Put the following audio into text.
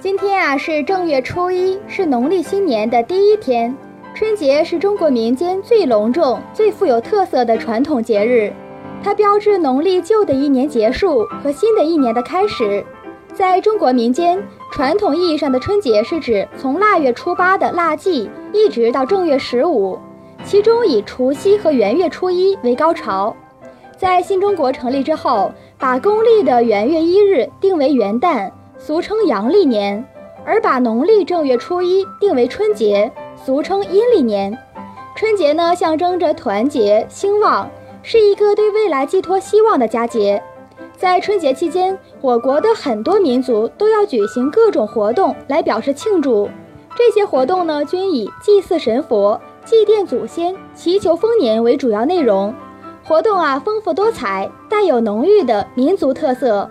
今天啊是正月初一，是农历新年的第一天。春节是中国民间最隆重、最富有特色的传统节日，它标志农历旧的一年结束和新的一年的开始。在中国民间，传统意义上的春节是指从腊月初八的腊祭一直到正月十五，其中以除夕和元月初一为高潮。在新中国成立之后，把公历的元月一日定为元旦。俗称阳历年，而把农历正月初一定为春节，俗称阴历年。春节呢，象征着团结兴旺，是一个对未来寄托希望的佳节。在春节期间，我国的很多民族都要举行各种活动来表示庆祝。这些活动呢，均以祭祀神佛、祭奠祖先、祈求丰年为主要内容。活动啊，丰富多彩，带有浓郁的民族特色。